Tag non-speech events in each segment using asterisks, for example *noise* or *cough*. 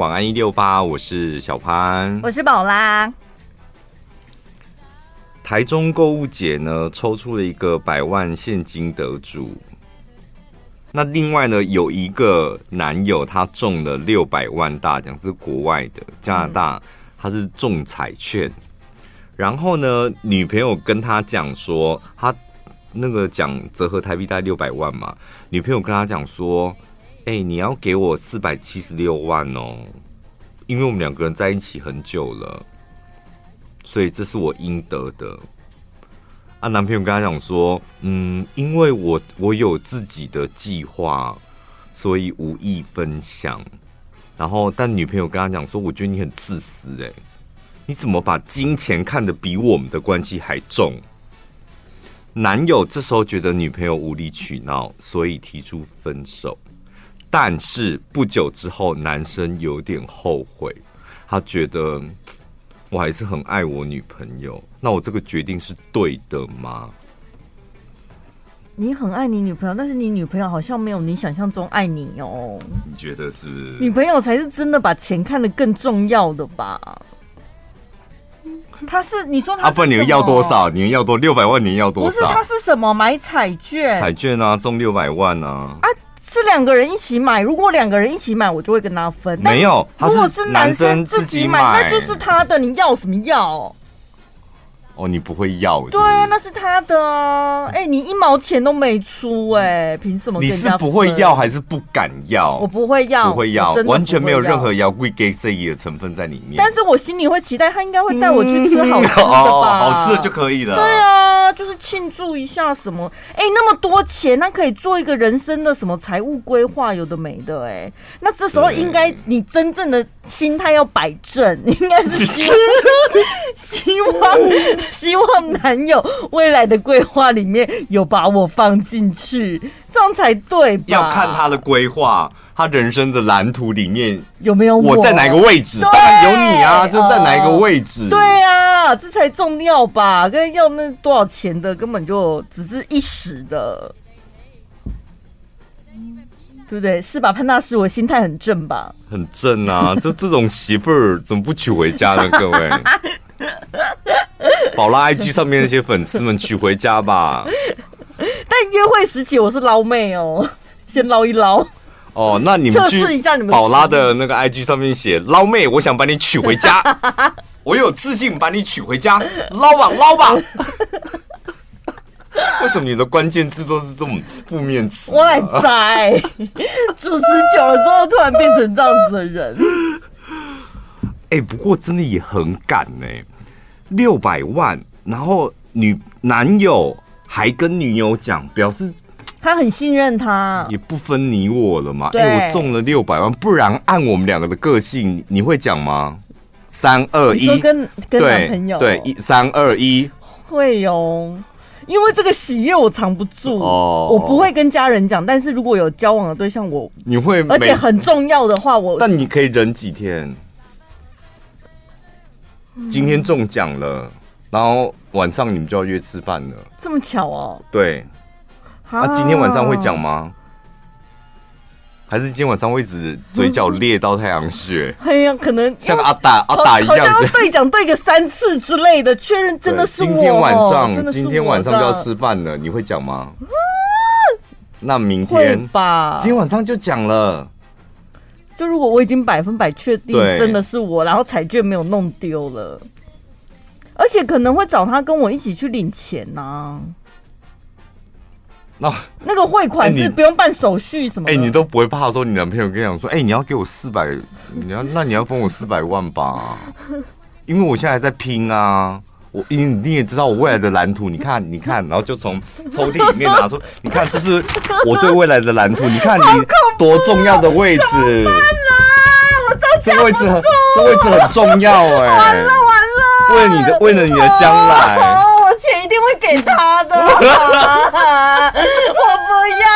晚安一六八，我是小潘，我是宝拉。台中购物节呢，抽出了一个百万现金得主。那另外呢，有一个男友他中了六百万大奖，是国外的加拿大，他是中彩券。然后呢，女朋友跟他讲说，他那个奖折合台币大概六百万嘛。女朋友跟他讲说，哎、你要给我四百七十六万哦，因为我们两个人在一起很久了。所以这是我应得的。啊，男朋友跟他讲说，嗯，因为我我有自己的计划，所以无意分享。然后，但女朋友跟他讲说，我觉得你很自私，哎，你怎么把金钱看得比我们的关系还重？男友这时候觉得女朋友无理取闹，所以提出分手。但是不久之后，男生有点后悔，他觉得。我还是很爱我女朋友，那我这个决定是对的吗？你很爱你女朋友，但是你女朋友好像没有你想象中爱你哦。你觉得是？女朋友才是真的把钱看得更重要的吧？他是你说他是啊？不然你们要多少？你们要多六百万？你要多少？不是，他是什么？买彩券？彩券啊，中六百万啊！啊！是两个人一起买，如果两个人一起买，我就会跟他分。没有，如果是男生自己买，那就是他的，你要什么要？哦，你不会要是不是？对啊，那是他的啊！哎、欸，你一毛钱都没出、欸，哎，凭什么？你是不会要还是不敢要？我不会要，不会要，完全没有任何要贵给生意的成分在里面。但是我心里会期待，他应该会带我去吃好吃的吧？嗯 *laughs* 哦、好吃的就可以了。对啊，就是庆祝一下什么？哎、欸，那么多钱，那可以做一个人生的什么财务规划，有的没的、欸。哎，那这时候应该你真正的心态要摆正，*laughs* 应该是希 *laughs* 希望。*laughs* 希望男友未来的规划里面有把我放进去，这样才对吧？要看他的规划，他人生的蓝图里面有没有我，我在哪个位置？当然有你啊，就在哪一个位置？对啊，这才重要吧？跟要那多少钱的根本就只是一时的，对不对？是吧，潘大师？我心态很正吧？很正啊！这这种媳妇儿怎么不娶回家呢？各位。*laughs* *laughs* 宝拉 IG 上面那些粉丝们娶回家吧。但约会时期我是捞妹哦，*laughs* 先捞一捞。哦，那你们测试一下你们宝拉的那个 IG 上面写捞妹，我想把你娶回家，*laughs* 我有自信把你娶回家，捞吧捞吧。为什么你的关键字都是这种负面词？我来猜，主持久了之后突然变成这样子的人。哎、欸，不过真的也很敢呢、欸。六百万，然后女男友还跟女友讲，表示他很信任他，也不分你我了嘛。哎、欸，我中了六百万，不然按我们两个的个性，你会讲吗？三二一，跟跟男朋友对，一三二一会哦，因为这个喜悦我藏不住哦，我不会跟家人讲，但是如果有交往的对象，我你会，而且很重要的话，我但你可以忍几天。今天中奖了，然后晚上你们就要约吃饭了。这么巧哦？对。啊，今天晚上会讲吗？还是今天晚上会一直嘴角裂到太阳穴？哎呀，可能像阿达阿达一样，好像对讲对个三次之类的，确认真的是我。今天晚上，今天晚上就要吃饭了，你会讲吗？那明天吧。今天晚上就讲了。就如果我已经百分百确定真的是我，然后彩券没有弄丢了，而且可能会找他跟我一起去领钱呐、啊。那那个汇款是不用办手续什么？哎、欸，你都不会怕说你男朋友跟你讲说，哎、欸，你要给我四百，你要那你要分我四百万吧？因为我现在还在拼啊。我因为你也知道我未来的蓝图，你看，你看，然后就从抽屉里面拿出，你看，这是我对未来的蓝图。你看你 *laughs* 多重要的位置，这位置很，这位置很重要哎。完了完了，为了你的，为了你的将来，我钱一定会给他的。我不要。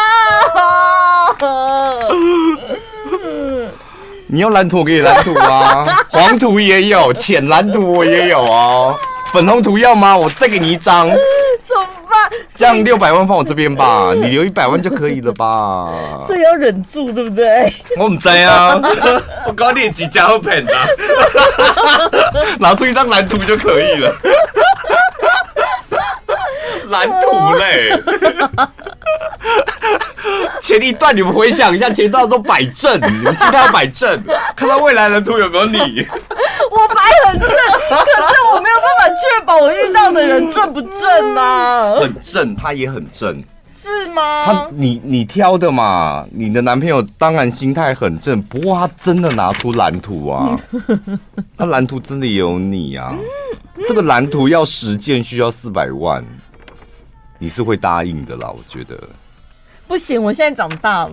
你要蓝图，我给你蓝图啊，黄图也有，浅蓝图我也有哦。粉红图要吗？我再给你一张。这样六百万放我这边吧，*laughs* 你留一百万就可以了吧？*laughs* 所以要忍住，对不对？我唔知啊，*laughs* 我告诉你几家会骗的，拿出一张蓝图就可以了。蓝图嘞。*laughs* 前一段你们回想一下，前一段都摆正，你们心态要摆正，*laughs* 看到未来蓝图有没有你？*laughs* 我摆很正，可是我没有办法确保我遇到的人正不正啊。很正，他也很正，是吗？他你你挑的嘛，你的男朋友当然心态很正，不过他真的拿出蓝图啊，他蓝图真的有你啊。这个蓝图要实践需要四百万，你是会答应的啦，我觉得。不行，我现在长大了，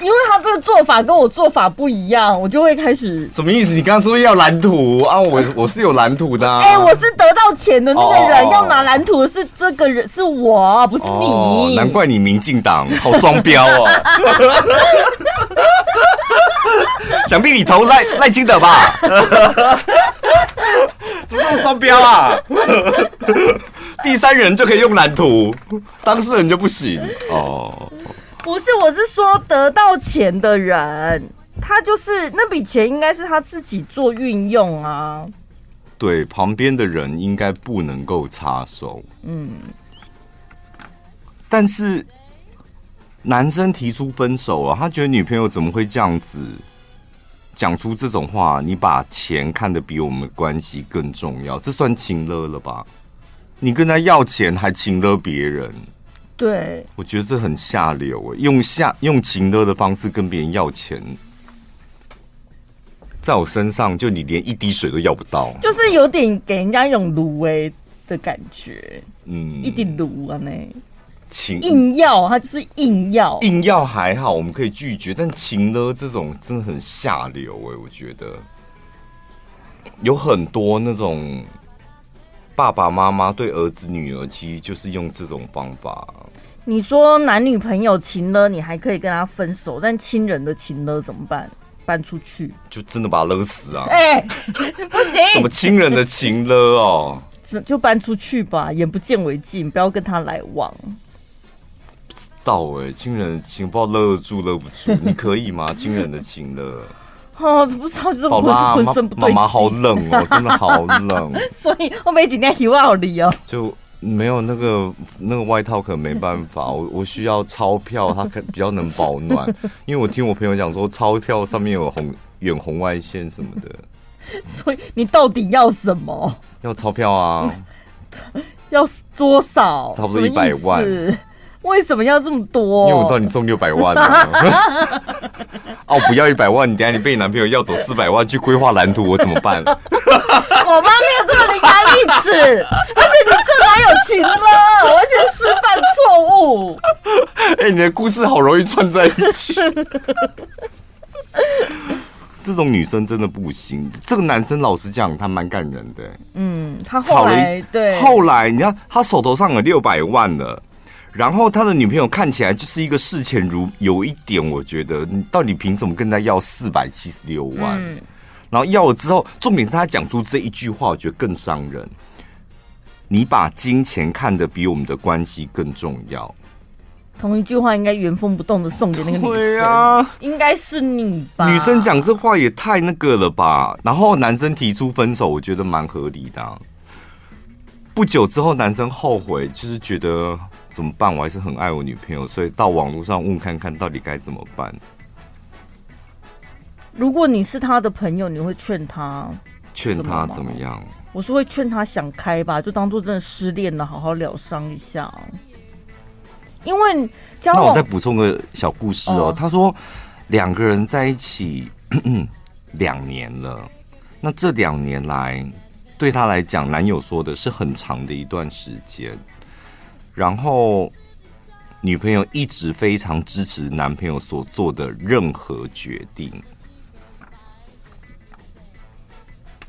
因为他这个做法跟我做法不一样，我就会开始什么意思？你刚刚说要蓝图啊？我我是有蓝图的、啊。*laughs* 哎、欸，我是得到钱的那个人，哦、要拿蓝图的是这个人，是我，不是你。哦、难怪你民进党好双标哦。*laughs* 想必你投赖赖清德吧？*laughs* 怎么这么双标啊？*laughs* 第三人就可以用蓝图，*laughs* 当事人就不行哦。不是，我是说得到钱的人，他就是那笔钱应该是他自己做运用啊。对，旁边的人应该不能够插手。嗯，但是男生提出分手啊，他觉得女朋友怎么会这样子讲出这种话？你把钱看得比我们关系更重要，这算情勒了吧？你跟他要钱还情勒别人，对，我觉得这很下流。用下用情勒的方式跟别人要钱，在我身上就你连一滴水都要不到，就是有点给人家一种撸威的感觉。嗯，一滴芦啊，那。情硬要他就是硬要，硬要还好，我们可以拒绝，但情勒这种真的很下流哎，我觉得。有很多那种。爸爸妈妈对儿子女儿其实就是用这种方法。你说男女朋友情了，你还可以跟他分手，但亲人的情了怎么办？搬出去就真的把他勒死啊！哎、欸，不行！什么亲人的情了哦？就搬出去吧，眼不见为净，不要跟他来往。不知道哎、欸，亲人的情不知道勒得住勒不住，你可以吗？亲人的情勒。*laughs* 哦，不知道，就是浑身不对劲。妈妈好冷哦，*laughs* 真的好冷。*laughs* 所以我每几天洗好礼哦，就没有那个那个外套，可能没办法。我我需要钞票，它可比较能保暖。因为我听我朋友讲说，钞票上面有红远红外线什么的。所以你到底要什么？要钞票啊？要多少？差不多一百万。为什么要这么多？因为我知道你中六百万啊！*laughs* 哦，不要一百万，你等下你被你男朋友要走四百万去规划蓝图，我怎么办？我妈没有这么伶牙俐齿，而且你这哪有情了？完全示范错误。哎、欸，你的故事好容易串在一起。这种女生真的不行。这个男生老实讲，他蛮感人的。嗯，他后来对，后来你看他手头上有六百万了。然后他的女朋友看起来就是一个视钱如有一点，我觉得你到底凭什么跟他要四百七十六万？嗯、然后要了之后，重点是他讲出这一句话，我觉得更伤人。你把金钱看得比我们的关系更重要。同一句话应该原封不动的送给那个女生，对啊，应该是你吧？女生讲这话也太那个了吧？然后男生提出分手，我觉得蛮合理的、啊。不久之后，男生后悔，就是觉得。怎么办？我还是很爱我女朋友，所以到网络上问看看到底该怎么办。如果你是他的朋友，你会劝他？劝他怎么样？我是会劝他想开吧，就当做真的失恋了，好好疗伤一下。因为那我再补充个小故事哦。哦他说两个人在一起 *clears throat* 两年了，那这两年来对他来讲，男友说的是很长的一段时间。然后，女朋友一直非常支持男朋友所做的任何决定。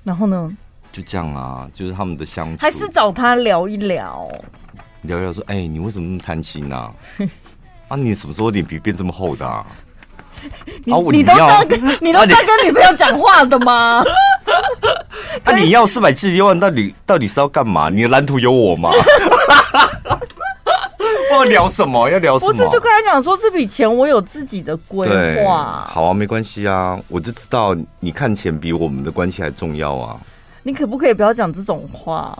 然后呢？就这样啊，就是他们的相处。还是找他聊一聊，聊一聊说：“哎、欸，你为什么那么贪心啊？*laughs* 啊，你什么时候脸皮变这么厚的啊？*laughs* 你啊你，你都在跟你都在跟女朋友讲话的吗？那、*laughs* 啊、你要四百七十一万，到底到底是要干嘛？你的蓝图有我吗？”不知道聊什么，要聊什么？不是，就跟他讲说这笔钱我有自己的规划。好啊，没关系啊，我就知道你看钱比我们的关系还重要啊。你可不可以不要讲这种话？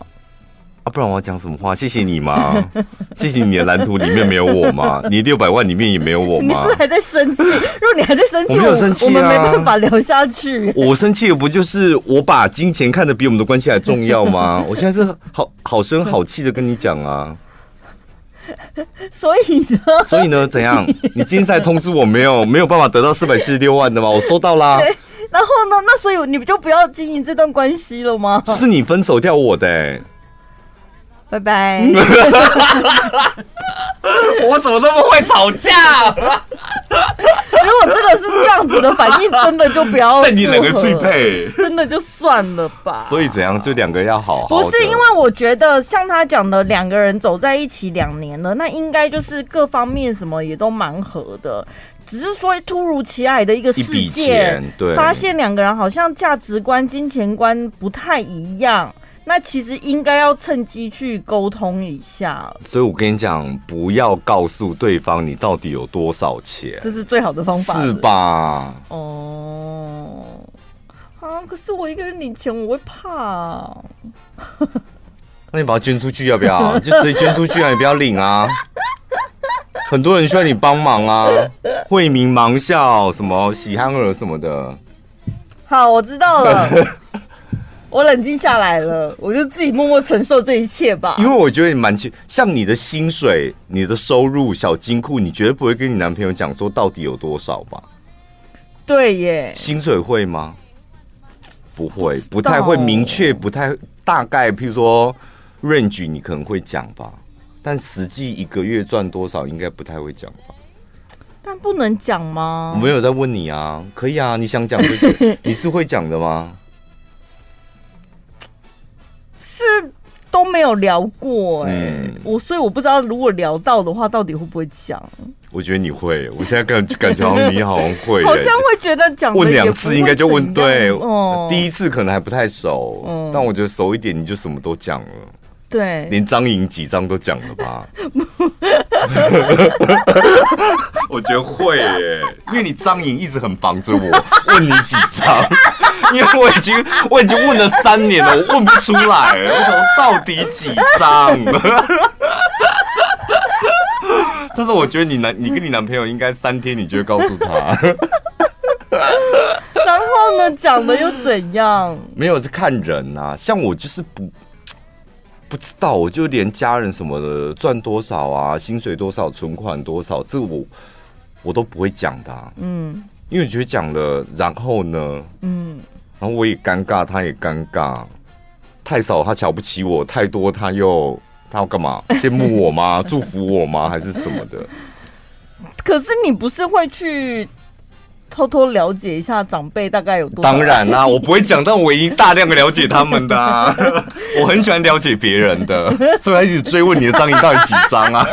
啊，不然我要讲什么话？谢谢你吗？*laughs* 谢谢你的蓝图里面没有我吗？你六百万里面也没有我吗？你是不是还在生气？*laughs* 如果你还在生气，我没有生气啊，我们没办法聊下去。我生气的不就是我把金钱看得比我们的关系还重要吗？我现在是好好声好气的跟你讲啊。*laughs* 所以呢？所以呢？怎样？*laughs* 你竞赛通知我没有没有办法得到四百七十六万的吗？我收到啦。*laughs* 然后呢？那所以你不就不要经营这段关系了吗？是你分手掉我的欸。拜拜！*laughs* 我怎么那么会吵架？如果真的是这样子的反应，真的就不要。*laughs* 你两个最配，真的就算了吧。所以怎样？就两个要好好。不是因为我觉得像他讲的，两个人走在一起两年了，那应该就是各方面什么也都蛮合的。只是说突如其来的一个事件，对，发现两个人好像价值观、金钱观不太一样。那其实应该要趁机去沟通一下，所以我跟你讲，不要告诉对方你到底有多少钱，这是最好的方法，是吧？哦，啊，可是我一个人领钱，我会怕。那你把它捐出去要不要？*laughs* 就直接捐出去啊，你不要领啊。很多人需要你帮忙啊，惠民盲校什么喜憨儿什么的。好，我知道了。*laughs* 我冷静下来了，我就自己默默承受这一切吧。因为我觉得你蛮清，像你的薪水、你的收入、小金库，你绝对不会跟你男朋友讲说到底有多少吧？对耶，薪水会吗？不会，不太会明确，不太大概。譬如说 range，你可能会讲吧，但实际一个月赚多少，应该不太会讲吧？但不能讲吗？我没有在问你啊，可以啊，你想讲这个，*laughs* 你是会讲的吗？是都没有聊过哎、欸，嗯、我所以我不知道如果聊到的话，到底会不会讲？我觉得你会，我现在感感觉好像你好像会、欸，好像会觉得讲问两次应该就问对，哦、第一次可能还不太熟，嗯、但我觉得熟一点你就什么都讲了。对，连张颖几张都讲了吧？*laughs* 我觉得会耶，因为你张颖一直很防着我，*laughs* 问你几张，因为我已经我已经问了三年了，我问不出来，我想到底几张？*laughs* 但是我觉得你男，你跟你男朋友应该三天，你就会告诉他。*laughs* 然后呢，讲的又怎样？没有，是看人啊，像我就是不。不知道，我就连家人什么的赚多少啊，薪水多少，存款多少，这我我都不会讲的、啊。嗯，因为我觉得讲了，然后呢，嗯，然后我也尴尬，他也尴尬，太少他瞧不起我，太多他又他要干嘛？羡慕我吗？*laughs* 祝福我吗？还是什么的？可是你不是会去？偷偷了解一下长辈大概有多少？当然啦、啊，我不会讲，但我已经大量的了解他们的、啊。*laughs* 我很喜欢了解别人的，所以他一直追问你的张赢到底几张啊？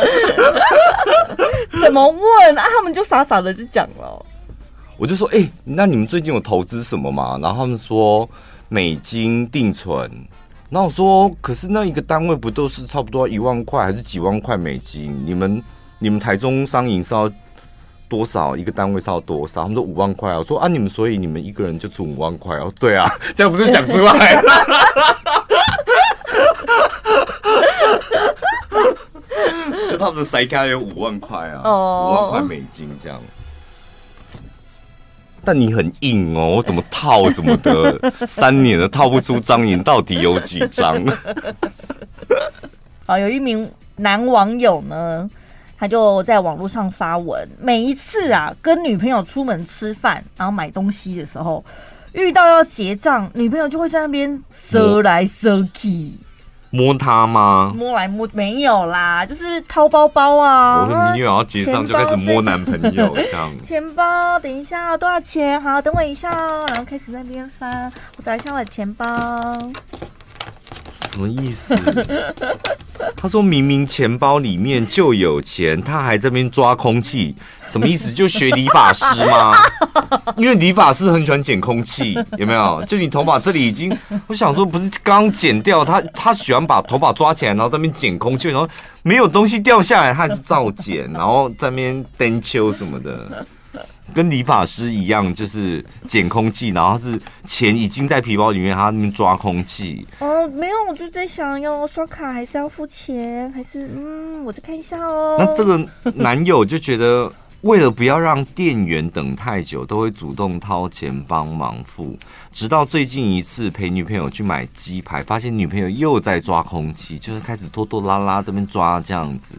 *laughs* 怎么问啊？他们就傻傻的就讲了。我就说，哎、欸，那你们最近有投资什么吗？然后他们说美金定存。然后我说，可是那一个单位不都是差不多一万块还是几万块美金？你们你们台中商银是要？多少一个单位是要多少？他们说五万块啊！我说啊，你们所以你们一个人就出五万块哦？对啊，*laughs* 这样不是讲出来了？*laughs* 就他们的塞卡有五万块啊，五、oh. 万块美金这样。但你很硬哦，我怎么套怎么的，*laughs* 三年了套不出张颖到底有几张？*laughs* 好，有一名男网友呢。他就在网络上发文，每一次啊跟女朋友出门吃饭，然后买东西的时候，遇到要结账，女朋友就会在那边搜来搜去，摸他吗？摸来摸没有啦，就是掏包包啊。我说女友要结账就开始摸男朋友 *laughs* 这样。钱包，等一下多少钱？好，等我一下哦。然后开始在那边翻，我找一下我的钱包。什么意思？他说明明钱包里面就有钱，他还这边抓空气，什么意思？就学理发师吗？因为理发师很喜欢捡空气，有没有？就你头发这里已经，我想说不是刚剪掉，他他喜欢把头发抓起来，然后在那边捡空气，然后没有东西掉下来，他还是照捡，然后在那边蹬秋什么的。跟理发师一样，就是捡空气，然后是钱已经在皮包里面，他那边抓空气。哦，没有，我就在想，要刷卡还是要付钱，还是嗯，我再看一下哦。那这个男友就觉得，为了不要让店员等太久，都会主动掏钱帮忙付。直到最近一次陪女朋友去买鸡排，发现女朋友又在抓空气，就是开始拖拖拉拉这边抓这样子。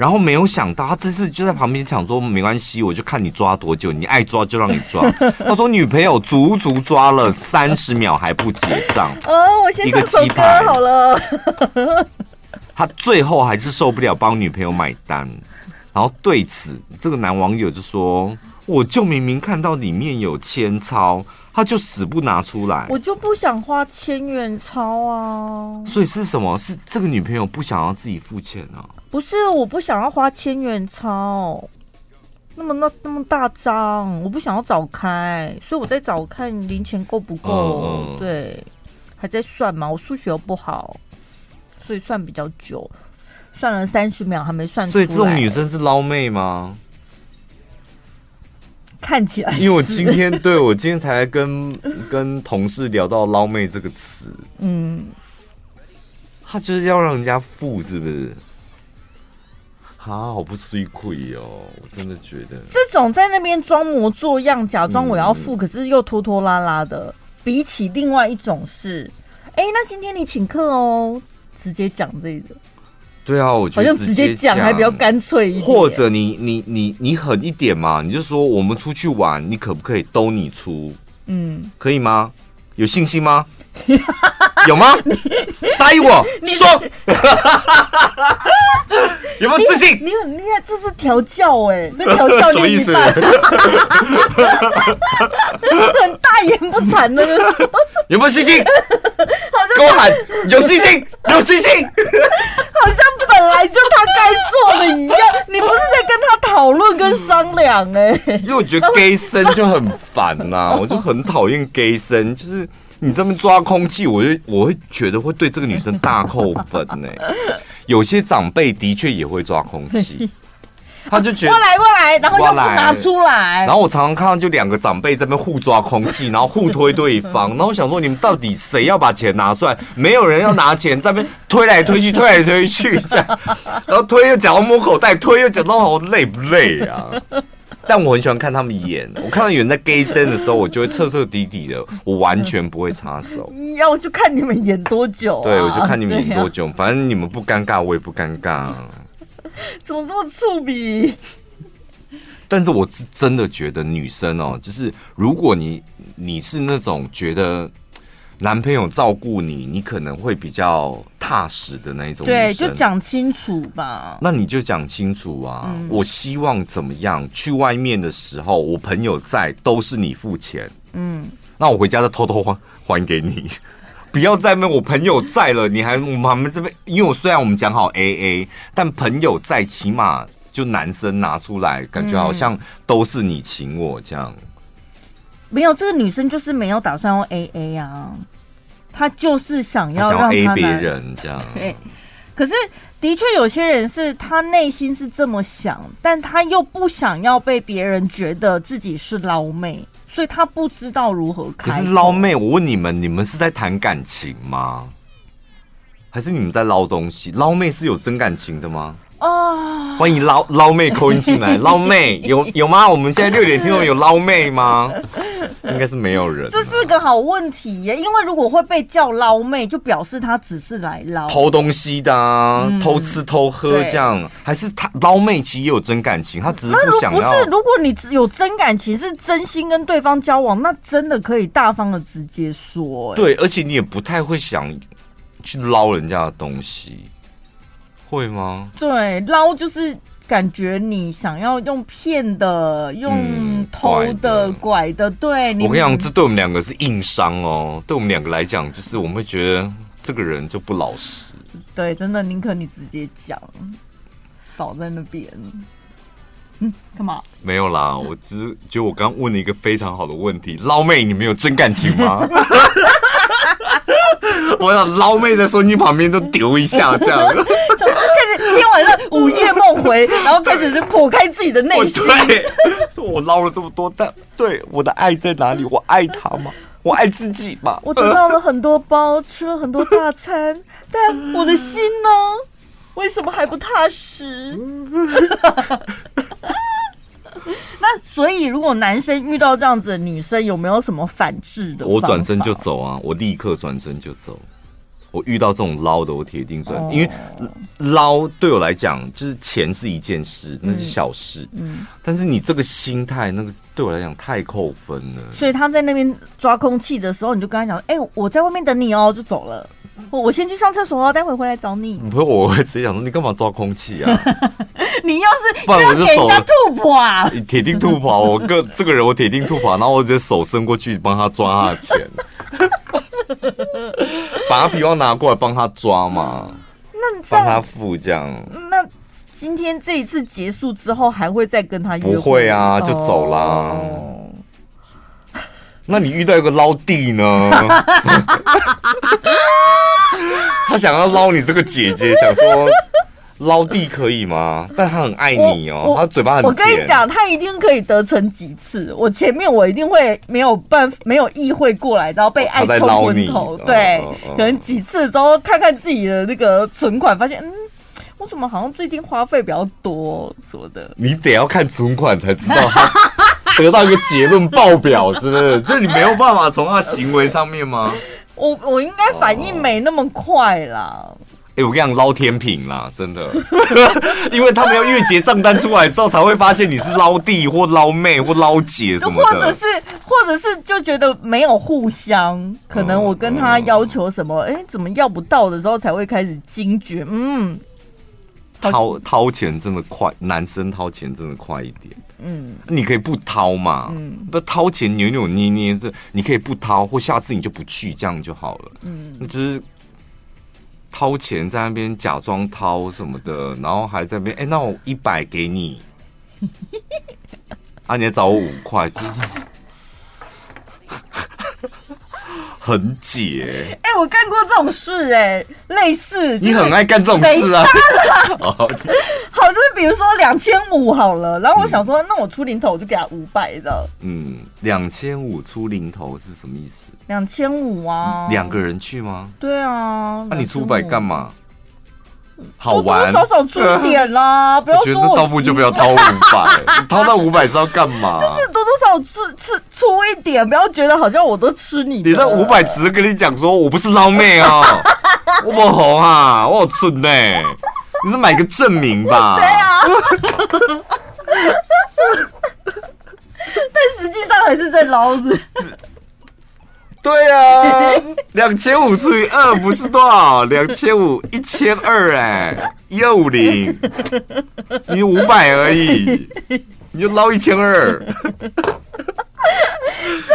然后没有想到，他这次就在旁边讲说：“没关系，我就看你抓多久，你爱抓就让你抓。*laughs* ”他说：“女朋友足足抓了三十秒还不结账。”哦，我先唱首歌好了。*laughs* 他最后还是受不了，帮女朋友买单。然后对此，这个男网友就说：“我就明明看到里面有千钞。”他就死不拿出来，我就不想花千元钞啊！所以是什么？是这个女朋友不想要自己付钱啊？不是，我不想要花千元钞，那么那那么大张，我不想要找开，所以我在找看零钱够不够。嗯、对，还在算嘛，我数学又不好，所以算比较久，算了三十秒还没算出来。所以这种女生是捞妹吗？看起来，因为我今天对我今天才跟跟同事聊到“捞妹”这个词，嗯，他就是要让人家付，是不是？啊，好不吃亏哦！我真的觉得这种在那边装模作样，假装我要付，嗯、可是又拖拖拉拉的，比起另外一种是，哎、欸，那今天你请客哦，直接讲这个。对啊，我觉得直接讲还比较干脆一点。或者你你你你狠一点嘛，你就说我们出去玩，你可不可以都你出？嗯，可以吗？有信心吗？*laughs* 有吗？答应我说，有没有自信？你很厉害，这是调教哎，这调教 *laughs* 什么意思？*laughs* 很大言不惭的有没有信心？跟我喊有信心，有信心。好像本来就他该做的一样，你不是在跟他讨论跟商量哎？因为我觉得 gay 生就很烦呐，*laughs* 我就很讨厌 gay 生，就是。你这么抓空气，我就我会觉得会对这个女生大扣分呢。有些长辈的确也会抓空气，他就觉得过来过来，然后又不拿出来。然后我常常看到就两个长辈在那边互抓空气，然后互推对方。然后我想说，你们到底谁要把钱拿出来？没有人要拿钱，在那边推来推去，推来推去这样。*laughs* 然后推又讲到摸口袋，推又讲到好累不累啊？但我很喜欢看他们演，我看到有人在 gay 声的时候，我就会彻彻底底的，我完全不会插手。要就看你们演多久，啊，对，我就看你们演多久，啊、反正你们不尴尬，我也不尴尬。*laughs* 怎么这么粗鄙？但是我是真的觉得女生哦，就是如果你你是那种觉得。男朋友照顾你，你可能会比较踏实的那一种。对，就讲清楚吧。那你就讲清楚啊！嗯、我希望怎么样？去外面的时候，我朋友在，都是你付钱。嗯，那我回家再偷偷还还给你。不要再问我朋友在了，你还我们这边，因为我虽然我们讲好 AA，但朋友在，起码就男生拿出来，感觉好像都是你请我这样。嗯没有，这个女生就是没有打算用 A A 啊，她就是想要让 A 别人 *laughs* 这样。对，可是的确有些人是他内心是这么想，但他又不想要被别人觉得自己是捞妹，所以他不知道如何开。可是捞妹，我问你们，你们是在谈感情吗？还是你们在捞东西？捞妹是有真感情的吗？哦，欢迎捞捞妹扣音进来，*laughs* 捞妹有有吗？我们现在六点听众有捞妹吗？应该是没有人。这是个好问题耶，因为如果会被叫捞妹，就表示他只是来捞偷东西的、啊，嗯、偷吃偷喝这样，对还是他捞妹其实也有真感情，他只是不想要。不是，如果你有真感情，是真心跟对方交往，那真的可以大方的直接说。对，而且你也不太会想去捞人家的东西。会吗？对，捞就是感觉你想要用骗的、用偷的、嗯、拐的。拐的对，我跟你讲，这对我们两个是硬伤哦。对我们两个来讲，就是我们会觉得这个人就不老实。对，真的宁可你直接讲，少在那边。嗯，干嘛？没有啦，我只是觉得我刚问了一个非常好的问题，捞妹，你们有真感情吗？*laughs* *laughs* 我想捞妹在手机旁边都丢一下，*laughs* 这样开始今天晚上午夜梦回，然后开始是剖开自己的内心。对，说我捞了这么多，但对我的爱在哪里？我爱他吗？我爱自己吗？我得到了很多包，吃了很多大餐，但我的心呢？为什么还不踏实？*laughs* 那所以，如果男生遇到这样子的女生，有没有什么反制的？我转身就走啊！我立刻转身就走。我遇到这种捞的，我铁定转，因为捞对我来讲，就是钱是一件事，那是小事。嗯，但是你这个心态，那个对我来讲太扣分了。所以他在那边抓空气的时候，你就跟他讲：“哎，我在外面等你哦。”就走了。我我先去上厕所哦，待会回来找你。不是，我会直接讲说，你干嘛抓空气啊？*laughs* 你要是不然我就手吐破啊，*laughs* 铁定吐破。我个 *laughs* 这个人我铁定吐破，然后我直接手伸过去帮他抓他的钱，*laughs* 把他皮包拿过来帮他抓嘛。那帮他付这样。那今天这一次结束之后，还会再跟他约会？不会啊，就走啦。哦那你遇到一个捞弟呢？他想要捞你这个姐姐，想说捞弟可以吗？*laughs* 但他很爱你哦，他嘴巴很甜。我跟你讲，他一定可以得逞几次。我前面我一定会没有办法，没有意会过来，然后被爱冲昏头。对，哦哦哦、可能几次之后看看自己的那个存款，发现嗯，我怎么好像最近花费比较多什么的。你得要看存款才知道他。得到一个结论爆表，是不是？这你没有办法从他行为上面吗？我我应该反应没那么快啦。哎、欸，我跟你讲，捞天平啦，真的，*laughs* 因为他们要月结账单出来之后，才会发现你是捞弟或捞妹或捞姐什么的，或者是或者是就觉得没有互相，可能我跟他要求什么，哎、欸，怎么要不到的时候才会开始惊觉，嗯，掏掏钱真的快，男生掏钱真的快一点。嗯，你可以不掏嘛，嗯，不掏钱扭扭捏捏，这你可以不掏，或下次你就不去，这样就好了。嗯，就是掏钱在那边假装掏什么的，然后还在那边，哎、那我一百给你，啊，你还找我五块，就是。很解，哎、欸，我干过这种事、欸，哎，类似你很爱干这种事啊。*laughs* 好，就是比如说两千五好了，然后我想说，嗯、那我出零头，我就给他五百，知道？嗯，两千五出零头是什么意思？两千五啊，两个人去吗？对啊，那、啊、你出五百干嘛？好玩，多多少少出一点啦，呃、*laughs* 不要说我。我觉得倒不就不要掏五百，*laughs* 掏到五百是要干嘛？就是多多少少出出出一点，不要觉得好像我都吃你。你那五百只是跟你讲说我不是捞妹哦，*laughs* 我不红啊，我好蠢呢、欸。你是买个证明吧？对啊。但实际上还是在捞子。对啊，*laughs* 两千五除以二不是多少？两千五一千二哎，一二五零，你五百而已，你就捞一千二。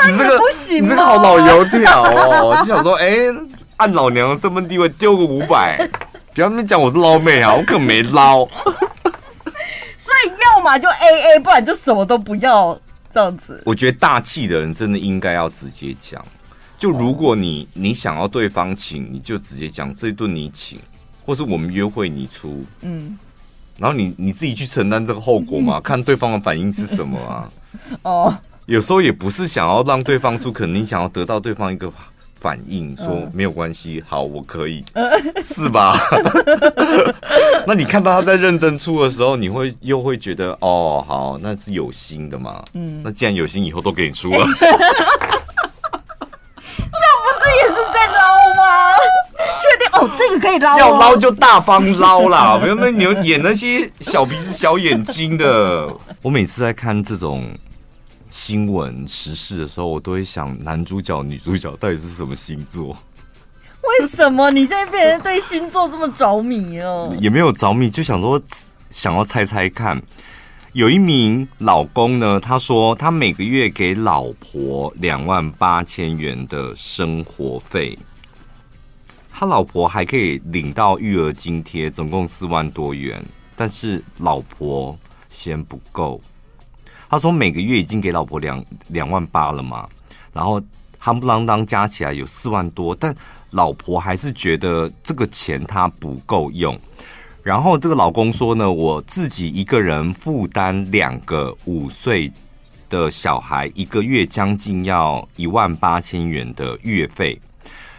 你这个不行，你这个好老油条哦！就想说，哎、欸，按老娘的身份地位丢个五百，不要那么讲我是捞妹啊，我可没捞。所以要么就 A A，不然就什么都不要这样子。我觉得大气的人真的应该要直接讲。就如果你你想要对方请，你就直接讲这一顿你请，或是我们约会你出，嗯，然后你你自己去承担这个后果嘛，看对方的反应是什么啊？*laughs* 哦，有时候也不是想要让对方出，可能你想要得到对方一个反应，说没有关系，好，我可以，是吧？*laughs* 那你看到他在认真出的时候，你会又会觉得哦，好，那是有心的嘛？嗯，那既然有心，以后都给你出了。这个可以捞，要捞就大方捞啦，不要那你演那些小鼻子小眼睛的。我每次在看这种新闻时事的时候，我都会想，男主角女主角到底是什么星座？为什么你现在变成对星座这么着迷哦？也没有着迷，就想说想要猜猜看。有一名老公呢，他说他每个月给老婆两万八千元的生活费。他老婆还可以领到育儿津贴，总共四万多元，但是老婆嫌不够。他说每个月已经给老婆两两万八了嘛，然后夯不啷当加起来有四万多，但老婆还是觉得这个钱他不够用。然后这个老公说呢，我自己一个人负担两个五岁的小孩，一个月将近要一万八千元的月费，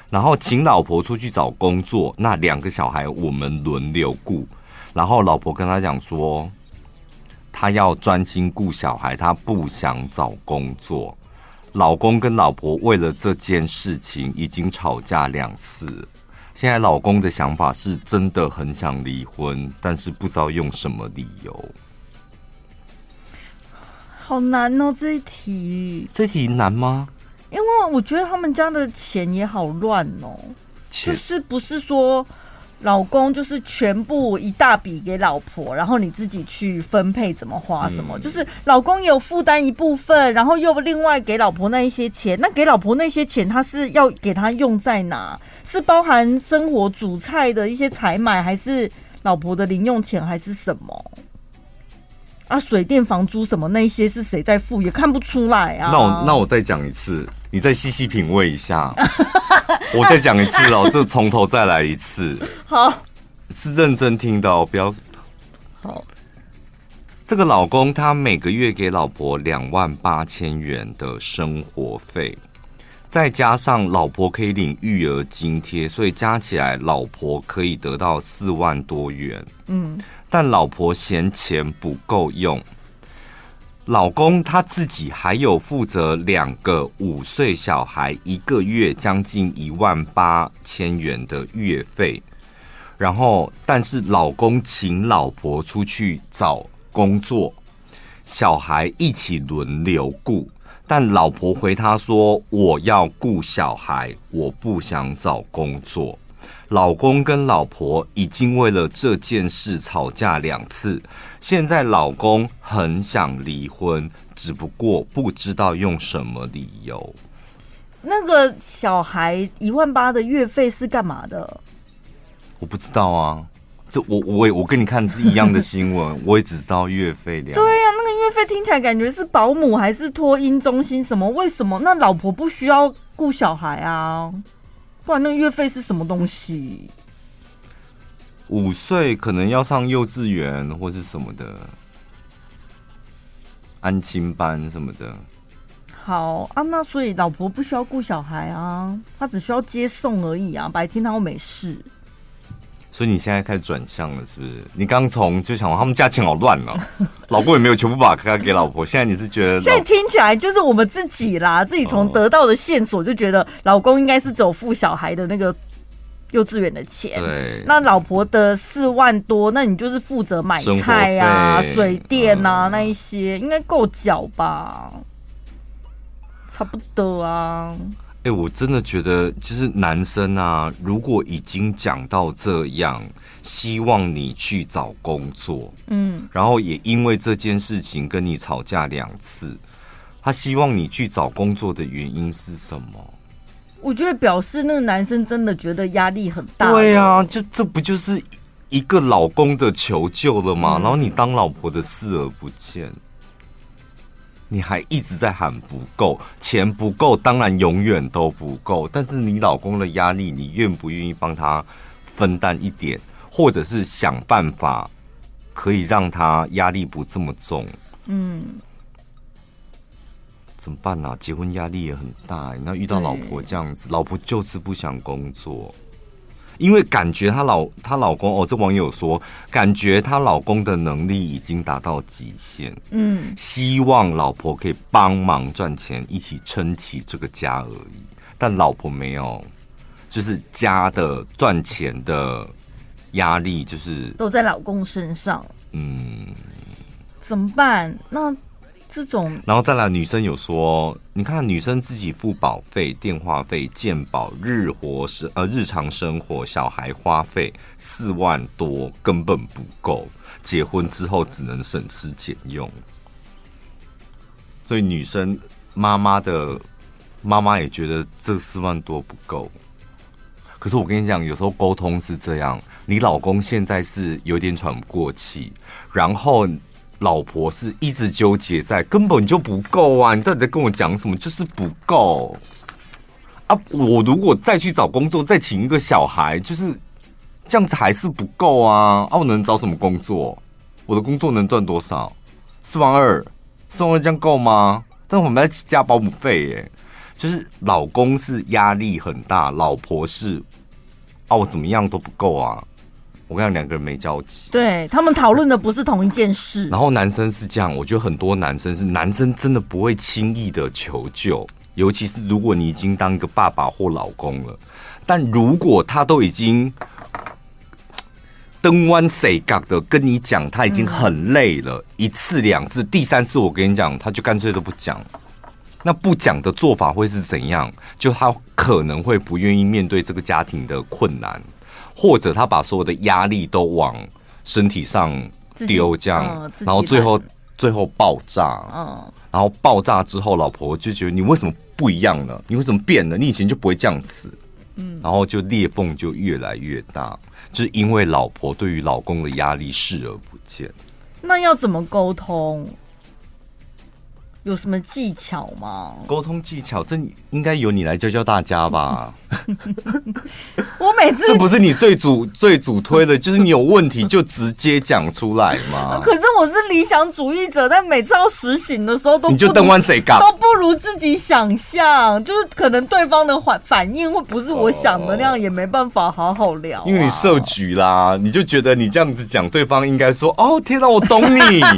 然后请老婆出去找工作，那两个小孩我们轮流顾。然后老婆跟他讲说，他要专心顾小孩，他不想找工作。老公跟老婆为了这件事情已经吵架两次。现在老公的想法是真的很想离婚，但是不知道用什么理由。好难哦，这一题。这一题难吗？因为我觉得他们家的钱也好乱哦，就是不是说。老公就是全部一大笔给老婆，然后你自己去分配怎么花什么，嗯、就是老公有负担一部分，然后又另外给老婆那一些钱。那给老婆那些钱，他是要给他用在哪？是包含生活煮菜的一些采买，还是老婆的零用钱，还是什么？啊，水电房租什么那些是谁在付？也看不出来啊。那我那我再讲一次，你再细细品味一下。我再讲一次哦，这从头再来一次。*laughs* 好，是认真听的哦，不要。好，这个老公他每个月给老婆两万八千元的生活费，再加上老婆可以领育儿津贴，所以加起来老婆可以得到四万多元。嗯。但老婆嫌钱不够用，老公他自己还有负责两个五岁小孩，一个月将近一万八千元的月费。然后，但是老公请老婆出去找工作，小孩一起轮流顾。但老婆回他说：“我要顾小孩，我不想找工作。”老公跟老婆已经为了这件事吵架两次，现在老公很想离婚，只不过不知道用什么理由。那个小孩一万八的月费是干嘛的？我不知道啊，这我我我跟你看是一样的新闻，*laughs* 我也只知道月费两。对呀、啊，那个月费听起来感觉是保姆还是托婴中心什么？为什么那老婆不需要顾小孩啊？不然那个月费是什么东西？五岁可能要上幼稚园或是什么的，安亲班什么的。好啊，那所以老婆不需要顾小孩啊，她只需要接送而已啊，白天她又没事。所以你现在开始转向了，是不是？你刚从就想他们家钱好乱哦、啊，*laughs* 老公也没有全部把卡给老婆。现在你是觉得？现在听起来就是我们自己啦，自己从得到的线索就觉得老公应该是走付小孩的那个幼稚园的钱。对。那老婆的四万多，那你就是负责买菜啊、水电啊、嗯、那一些，应该够缴吧？差不多啊。哎、欸，我真的觉得，就是男生啊，如果已经讲到这样，希望你去找工作，嗯，然后也因为这件事情跟你吵架两次，他希望你去找工作的原因是什么？我觉得表示那个男生真的觉得压力很大。对啊，就这不就是一个老公的求救了吗？嗯、然后你当老婆的视而不见。你还一直在喊不够，钱不够，当然永远都不够。但是你老公的压力，你愿不愿意帮他分担一点，或者是想办法可以让他压力不这么重？嗯，怎么办啊？结婚压力也很大，那遇到老婆这样子，老婆就是不想工作。因为感觉她老她老公哦，这网友说感觉她老公的能力已经达到极限，嗯，希望老婆可以帮忙赚钱，一起撑起这个家而已。但老婆没有，就是家的赚钱的压力就是都在老公身上，嗯，怎么办？那。这种，然后再来，女生有说，你看女生自己付保费、电话费、健保、日活生呃日常生活、小孩花费四万多，根本不够。结婚之后只能省吃俭用，所以女生妈妈的妈妈也觉得这四万多不够。可是我跟你讲，有时候沟通是这样，你老公现在是有点喘不过气，然后老婆是一直纠结在根本就不够啊！你到底在跟我讲什么？就是不够啊！我如果再去找工作，再请一个小孩，就是这样子还是不够啊！啊，我能找什么工作？我的工作能赚多少？四万二，四万二这样够吗？但我们要加保姆费耶。就是老公是压力很大，老婆是啊，我怎么样都不够啊！我跟你讲，两个人没交集，对他们讨论的不是同一件事。然后男生是这样，我觉得很多男生是男生真的不会轻易的求救，尤其是如果你已经当一个爸爸或老公了，但如果他都已经登弯 say 嘎的跟你讲，他已经很累了，一次两次，第三次我跟你讲，他就干脆都不讲。那不讲的做法会是怎样？就他可能会不愿意面对这个家庭的困难，或者他把所有的压力都往身体上丢，这样，嗯、然后最后最后爆炸。嗯，然后爆炸之后，老婆就觉得你为什么不一样了？你为什么变了？你以前就不会这样子。嗯，然后就裂缝就越来越大，就是因为老婆对于老公的压力视而不见。那要怎么沟通？有什么技巧吗？沟通技巧，这应该由你来教教大家吧。*laughs* 我每次这不是你最主最主推的，就是你有问题就直接讲出来嘛。*laughs* 可是我是理想主义者，但每次要实行的时候都你就登完谁干都不如自己想象，就是可能对方的反反应会不是我想的那样，也没办法好好聊啊。因为你设局啦，你就觉得你这样子讲，对方应该说：“哦，天哪，我懂你。*laughs* ”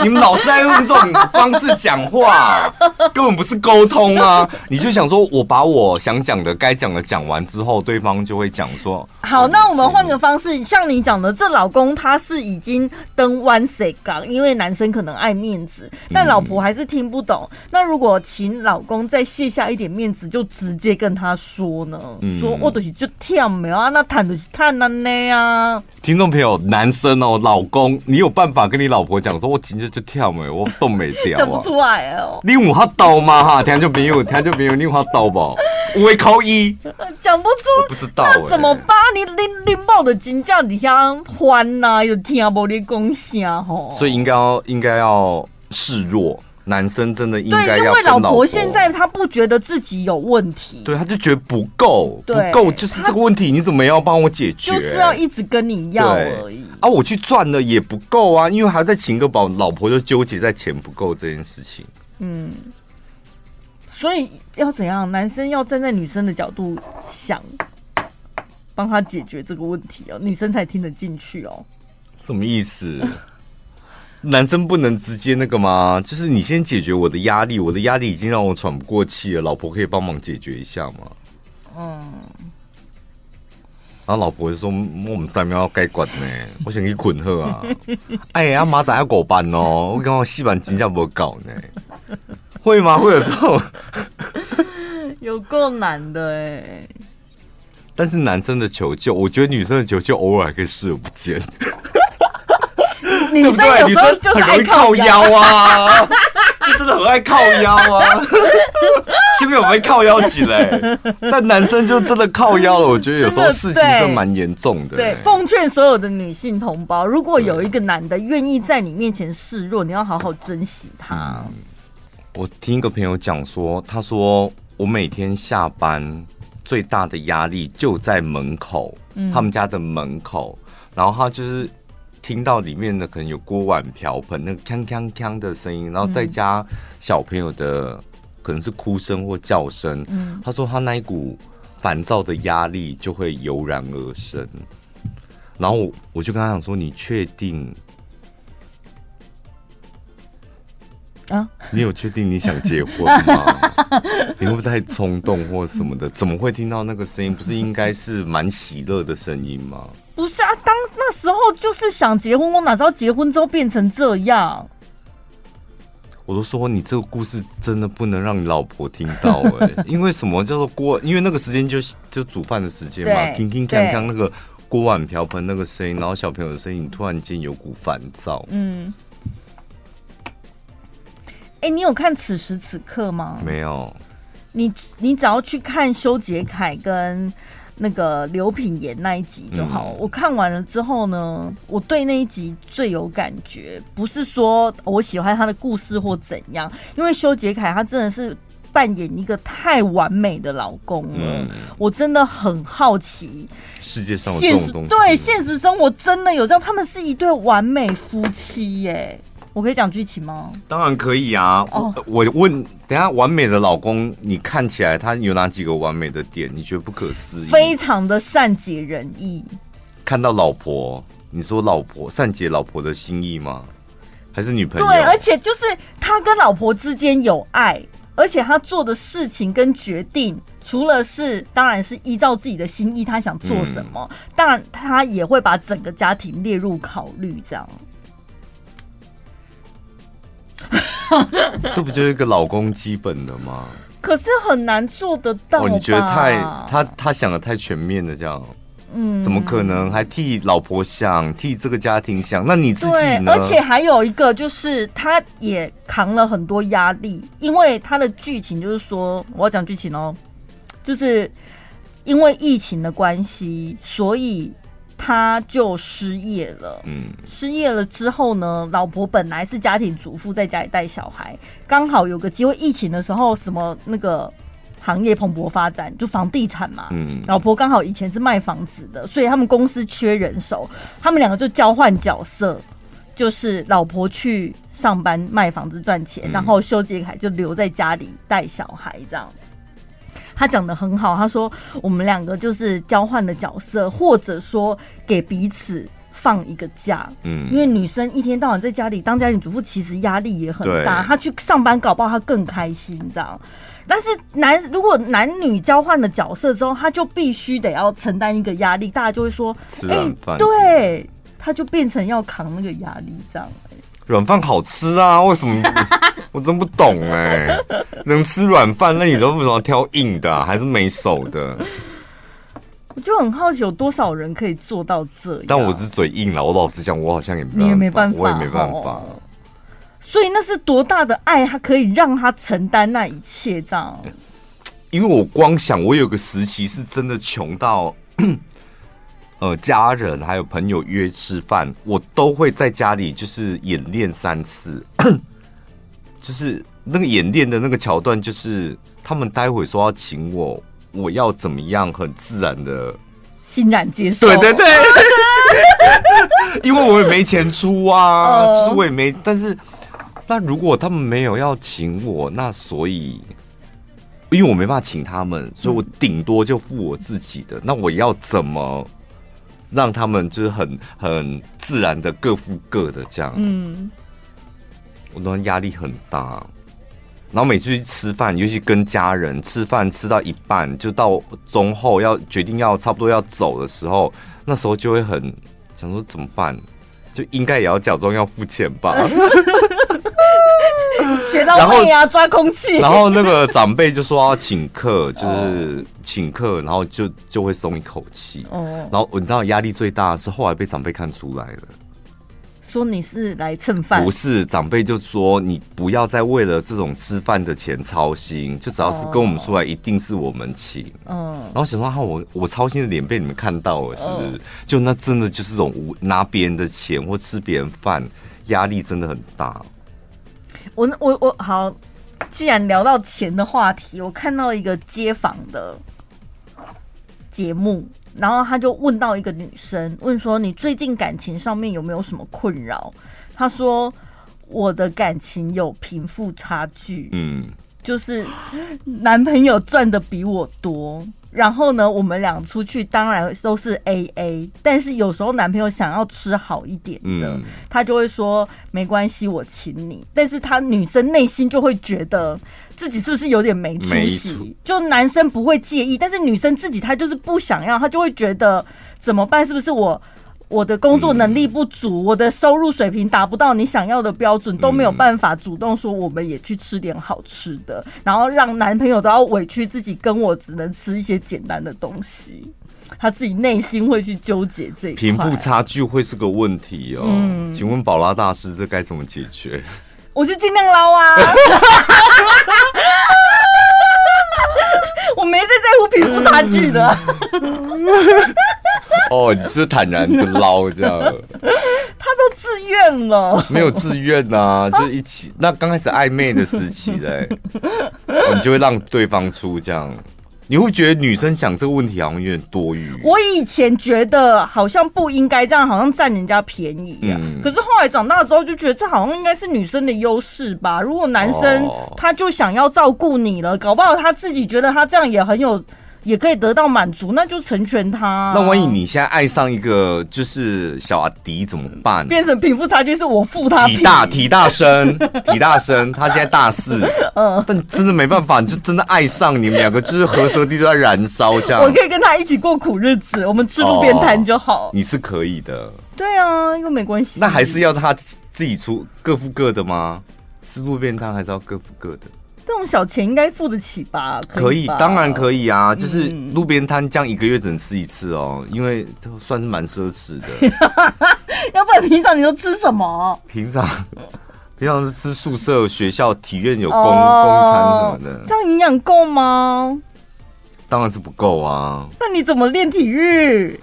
你们老是在用这种方式讲话，*laughs* 根本不是沟通啊！你就想说，我把我想讲的、该讲的讲完之后，对方就会讲说：“好，那我们换个方式，像你讲的，这老公他是已经登弯 say 杠，因为男生可能爱面子，但老婆还是听不懂。那如果请老公再卸下一点面子，就直接跟他说呢？说我都是就跳没有啊，那谈的是谈难呢呀。听众朋友，男生哦，老公，你有办法跟你老婆讲说，我今天就跳没，我动没掉啊，*laughs* 出来哦。你有他刀吗？*laughs* 哈，听就没有，听就没有，你有他刀不？我会扣一，讲不出，不知道，那怎么办？你你你冒的金价底下欢呐，又听不你讲啥吼？所以应该要应该要示弱。男生真的应该要，因为老婆现在他不觉得自己有问题，对，他就觉得不够，不够就是这个问题，你怎么要帮我解决？就是要一直跟你要而已啊！我去赚了也不够啊，因为还要再请个保，老婆就纠结在钱不够这件事情。嗯，所以要怎样？男生要站在女生的角度想，帮他解决这个问题哦，女生才听得进去哦。什么意思？男生不能直接那个吗？就是你先解决我的压力，我的压力已经让我喘不过气了，老婆可以帮忙解决一下吗？嗯。然后老婆就说：“我们在庙该管呢，我想去捆贺啊。*laughs* ”哎呀，马仔要狗班哦，我刚刚戏班真正不搞呢。会吗？会有这种？*laughs* 有够难的哎。但是男生的求救，我觉得女生的求救偶尔还可以视而不见。女生有时候就是爱靠腰啊，就真的很爱靠腰啊。前面有没有靠腰起来？但男生就真的靠腰了。我觉得有时候事情都蛮严重的。对，奉劝所有的女性同胞，如果有一个男的愿意在你面前示弱，你要好好珍惜他。我听一个朋友讲说，他说我每天下班最大的压力就在门口，他们家的门口，然后他就是。听到里面的可能有锅碗瓢盆那个锵锵锵的声音，然后再加小朋友的可能是哭声或叫声。嗯，他说他那一股烦躁的压力就会油然而生。然后我我就跟他讲说：“你确定？啊？你有确定你想结婚吗？*laughs* 你会不会太冲动或什么的？怎么会听到那个声音？不是应该是蛮喜乐的声音吗？”不是啊，当那时候就是想结婚，我哪知道结婚之后变成这样？我都说你这个故事真的不能让你老婆听到哎、欸，*laughs* 因为什么叫做锅？因为那个时间就就煮饭的时间嘛，听听看看那个锅碗瓢盆那个声音，然后小朋友的声音，突然间有股烦躁。嗯，哎、欸，你有看此时此刻吗？没有。你你只要去看修杰楷跟。那个刘品言那一集就好。嗯、我看完了之后呢，我对那一集最有感觉，不是说我喜欢他的故事或怎样，因为修杰楷他真的是扮演一个太完美的老公了。嗯、我真的很好奇，世界上有这种东西？对，现实生活真的有这样？他们是一对完美夫妻耶。我可以讲剧情吗？当然可以啊！哦、我问，等下完美的老公，你看起来他有哪几个完美的点？你觉得不可思议？非常的善解人意。看到老婆，你说老婆善解老婆的心意吗？还是女朋友？对，而且就是他跟老婆之间有爱，而且他做的事情跟决定，除了是当然是依照自己的心意，他想做什么，当然、嗯、他也会把整个家庭列入考虑，这样。*laughs* 这不就是一个老公基本的吗？可是很难做得到。哦，你觉得太他他想的太全面了，这样，嗯，怎么可能还替老婆想，替这个家庭想？那你自己呢？而且还有一个就是，他也扛了很多压力，因为他的剧情就是说，我要讲剧情哦，就是因为疫情的关系，所以。他就失业了，嗯，失业了之后呢，老婆本来是家庭主妇，在家里带小孩，刚好有个机会，疫情的时候，什么那个行业蓬勃发展，就房地产嘛，嗯，老婆刚好以前是卖房子的，所以他们公司缺人手，他们两个就交换角色，就是老婆去上班卖房子赚钱，然后修杰楷就留在家里带小孩这样。他讲的很好，他说我们两个就是交换的角色，或者说给彼此放一个假。嗯，因为女生一天到晚在家里当家庭主妇，其实压力也很大。她去上班搞不好她更开心，这样。但是男如果男女交换了角色之后，他就必须得要承担一个压力，大家就会说，吃软饭，对，他就变成要扛那个压力这样。软饭好吃啊，为什么？*laughs* 我真不懂哎、欸，能吃软饭，那你都为什么挑硬的、啊，还是没手的？我就很好奇，有多少人可以做到这样？但我是嘴硬了，我老实讲，我好像也你也没办法，我也没办法。哦、所以那是多大的爱，他可以让他承担那一切这样？因为我光想，我有个时期是真的穷到。呃，家人还有朋友约吃饭，我都会在家里就是演练三次，*coughs* 就是那个演练的那个桥段，就是他们待会说要请我，我要怎么样很自然的欣然接受。对对对，*laughs* 因为我也没钱出啊，就是我也没，但是那如果他们没有要请我，那所以因为我没办法请他们，所以我顶多就付我自己的，那我要怎么？让他们就是很很自然的各付各的这样，嗯，我都压力很大。然后每次去吃饭，尤其跟家人吃饭，吃到一半就到中后要决定要差不多要走的时候，那时候就会很想说怎么办，就应该也要假装要付钱吧。*laughs* *laughs* 学到位啊，抓空气。然后那个长辈就说要请客，就是请客，然后就就会松一口气。哦。然后你知道压力最大的是后来被长辈看出来了，说你是来蹭饭。不是，长辈就说你不要再为了这种吃饭的钱操心，就只要是跟我们出来，一定是我们请。嗯。然后想说哈，我我操心的脸被你们看到了，是不是？就那真的就是这种无拿别人的钱或吃别人饭，压力真的很大。我我我好，既然聊到钱的话题，我看到一个街访的节目，然后他就问到一个女生，问说：“你最近感情上面有没有什么困扰？”她说：“我的感情有贫富差距，嗯，就是男朋友赚的比我多。”然后呢，我们俩出去当然都是 A A，但是有时候男朋友想要吃好一点的，嗯、他就会说没关系，我请你。但是他女生内心就会觉得自己是不是有点没出息？出就男生不会介意，但是女生自己她就是不想要，她就会觉得怎么办？是不是我？我的工作能力不足，嗯、我的收入水平达不到你想要的标准，都没有办法主动说我们也去吃点好吃的，然后让男朋友都要委屈自己跟我只能吃一些简单的东西，他自己内心会去纠结这一块。贫富差距会是个问题哦，嗯、请问宝拉大师这该怎么解决？我就尽量捞啊，*laughs* 我没在在乎贫富差距的。嗯 *laughs* 哦，你是坦然的捞这样，*laughs* 他都自愿了，没有自愿啊，*laughs* 就一起。那刚开始暧昧的时期嘞，你就会让对方出这样。你会觉得女生想这个问题好像有点多余。我以前觉得好像不应该这样，好像占人家便宜啊。嗯、可是后来长大之后就觉得这好像应该是女生的优势吧。如果男生他就想要照顾你了，搞不好他自己觉得他这样也很有。也可以得到满足，那就成全他啊。那万一你现在爱上一个就是小阿迪怎么办？变成贫富差距是我付他体大体大生 *laughs* 体大生，他现在大四，嗯，但真的没办法，你就真的爱上你们两个，就是和蛇地都在燃烧这样。我可以跟他一起过苦日子，我们吃路边摊就好。你是可以的。对啊，又没关系。那还是要他自己出，各付各的吗？吃路边摊还是要各付各的？这种小钱应该付得起吧？可以，当然可以啊！就是路边摊这样一个月只能吃一次哦，因为这算是蛮奢侈的。*laughs* 要不然平常你都吃什么？平常 *laughs* 平常是吃宿舍、学校体院有公公、哦、餐什么的。这样营养够吗？当然是不够啊！那你怎么练体育？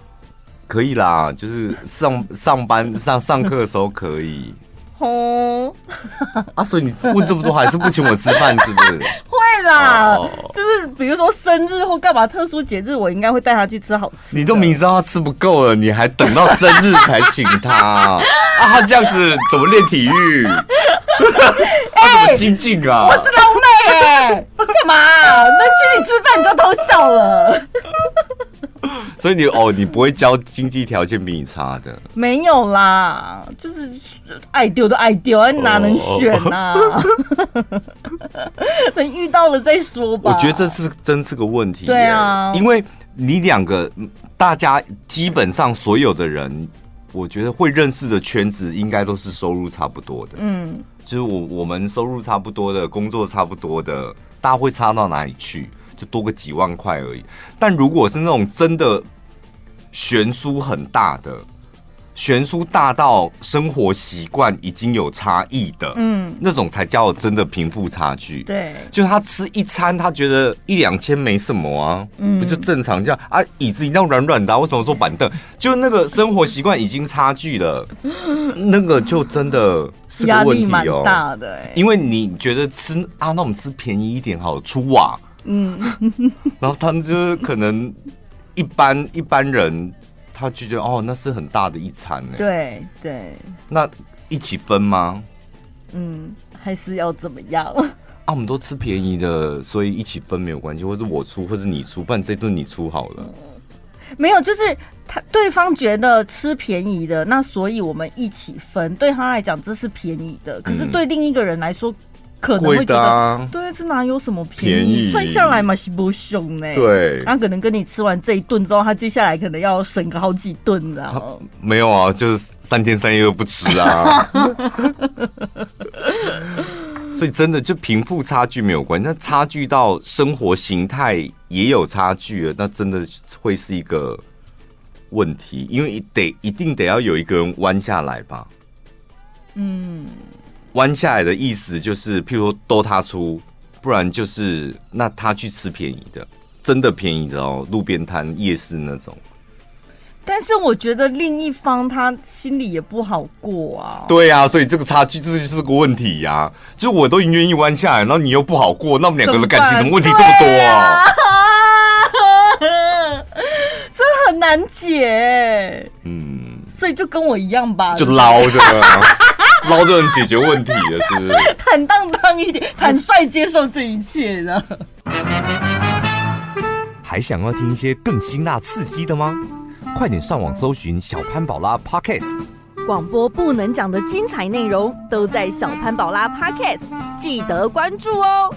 可以啦，就是上上班上上课的时候可以。哦，*laughs* 啊，所以你问这么多，还是不请我吃饭，是不是？*laughs* 会啦，就是比如说生日或干嘛特殊节日，我应该会带他去吃好吃。你都明知道他吃不够了，你还等到生日才请他 *laughs* 啊？他这样子怎么练体育？他怎么精进啊？我是老妹哎，干嘛？那请你吃饭你就偷笑了。所以你哦，你不会交经济条件比你差的？没有啦，就是爱丢都爱丢，哪能选呐、啊？*laughs* 等遇到了再说吧。我觉得这是真是个问题。对啊，因为你两个，大家基本上所有的人，我觉得会认识的圈子，应该都是收入差不多的。嗯，就是我我们收入差不多的，工作差不多的，大家会差到哪里去？就多个几万块而已。但如果是那种真的。悬殊很大的，悬殊大到生活习惯已经有差异的，嗯，那种才叫真的贫富差距。对，就他吃一餐，他觉得一两千没什么啊，嗯，不就正常这样啊？椅子一定要软软的啊，为什么坐板凳？就那个生活习惯已经差距了，*laughs* 那个就真的是个问题哦，大的欸。因为你觉得吃啊，那我们吃便宜一点好，出瓦，嗯，*laughs* 然后他们就是可能。一般一般人，他就觉得哦，那是很大的一餐呢。对对，那一起分吗？嗯，还是要怎么样？啊，我们都吃便宜的，所以一起分没有关系，或者我出，或者你出，不然这顿你出好了。嗯，没有，就是他对方觉得吃便宜的，那所以我们一起分，对他来讲这是便宜的，可是对另一个人来说。嗯可能会觉得，啊、对，这哪有什么便宜？算下来嘛，是不凶呢。对，他可能跟你吃完这一顿之后，他接下来可能要省个好几顿，然后没有啊，就是三天三夜都不吃啊。*laughs* 所以真的就贫富差距没有关系，那差距到生活形态也有差距了，那真的会是一个问题，因为得一定得要有一个人弯下来吧。嗯。弯下来的意思就是，譬如说都他出，不然就是那他去吃便宜的，真的便宜的哦，路边摊、夜市那种。但是我觉得另一方他心里也不好过啊。对啊，所以这个差距这就是个问题呀、啊。就我都愿意弯下来，然后你又不好过，那我们两个的感情怎么问题这么多啊？*laughs* 这很难解。嗯，所以就跟我一样吧，就捞着。*laughs* *laughs* 捞就能解决问题的，是不是？坦荡荡一点，坦率接受这一切的。还想要听一些更辛辣刺激的吗？快点上网搜寻小潘宝拉 Podcast，广播不能讲的精彩内容都在小潘宝拉 Podcast，记得关注哦。